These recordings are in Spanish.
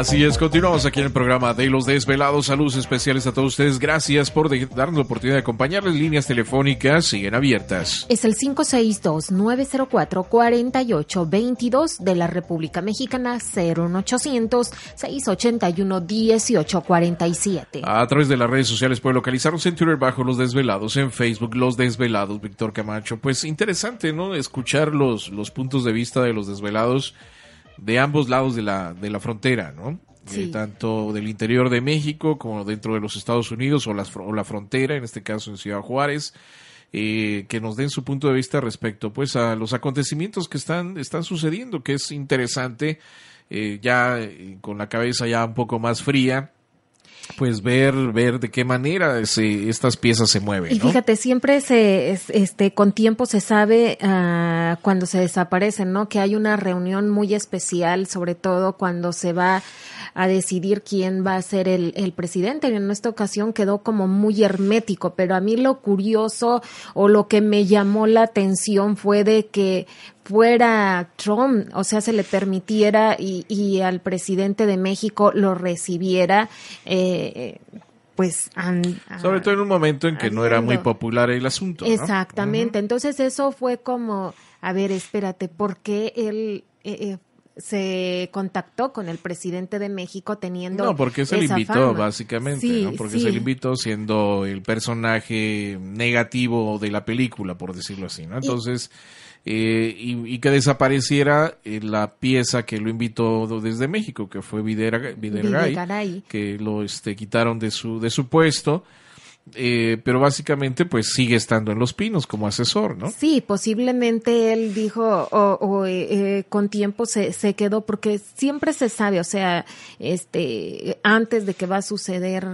Así es, continuamos aquí en el programa de Los Desvelados. Saludos especiales a todos ustedes. Gracias por darnos la oportunidad de acompañarles. Líneas telefónicas siguen abiertas. Es el 562-904-4822 de la República Mexicana, 01800-681-1847. A través de las redes sociales puede localizarnos en Twitter bajo Los Desvelados, en Facebook Los Desvelados, Víctor Camacho. Pues interesante, ¿no? Escuchar los, los puntos de vista de los desvelados de ambos lados de la, de la frontera, ¿no? Sí. Eh, tanto del interior de México como dentro de los Estados Unidos o, las, o la frontera, en este caso en Ciudad Juárez, eh, que nos den su punto de vista respecto pues a los acontecimientos que están, están sucediendo, que es interesante, eh, ya con la cabeza ya un poco más fría, pues ver, ver de qué manera se, estas piezas se mueven. Y ¿no? fíjate, siempre se, es- este, con tiempo se sabe ah, cuando se desaparecen, ¿no? Que hay una reunión muy especial, sobre todo cuando se va a decidir quién va a ser el, el presidente. En esta ocasión quedó como muy hermético, pero a mí lo curioso o lo que me llamó la atención fue de que fuera Trump, o sea, se le permitiera y, y al presidente de México lo recibiera, eh, pues, Sobre todo en un momento en que no era muy popular el asunto. ¿no? Exactamente. Entonces eso fue como, a ver, espérate, ¿por qué él eh, eh, se contactó con el presidente de México teniendo No, porque se le invitó, fama? básicamente, Sí, ¿no? Porque sí. se le invitó siendo el personaje negativo de la película, por decirlo así, ¿no? Entonces, eh, y, y que desapareciera eh, la pieza que lo invitó desde México, que fue Videra- Videgaray, Videgaray. que lo este, quitaron de su, de su puesto, eh, pero básicamente pues sigue estando en Los Pinos como asesor, ¿no? Sí, posiblemente él dijo o, o, eh, eh, con tiempo se, se quedó porque siempre se sabe, o sea, este antes de que va a suceder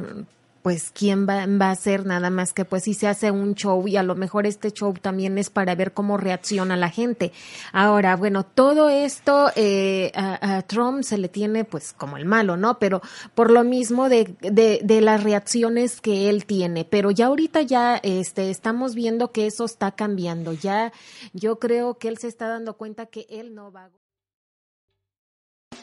pues quién va, va a ser nada más que pues si se hace un show y a lo mejor este show también es para ver cómo reacciona la gente. Ahora, bueno, todo esto eh, a, a Trump se le tiene pues como el malo, ¿no? Pero por lo mismo de, de, de las reacciones que él tiene. Pero ya ahorita ya este, estamos viendo que eso está cambiando. Ya yo creo que él se está dando cuenta que él no va a...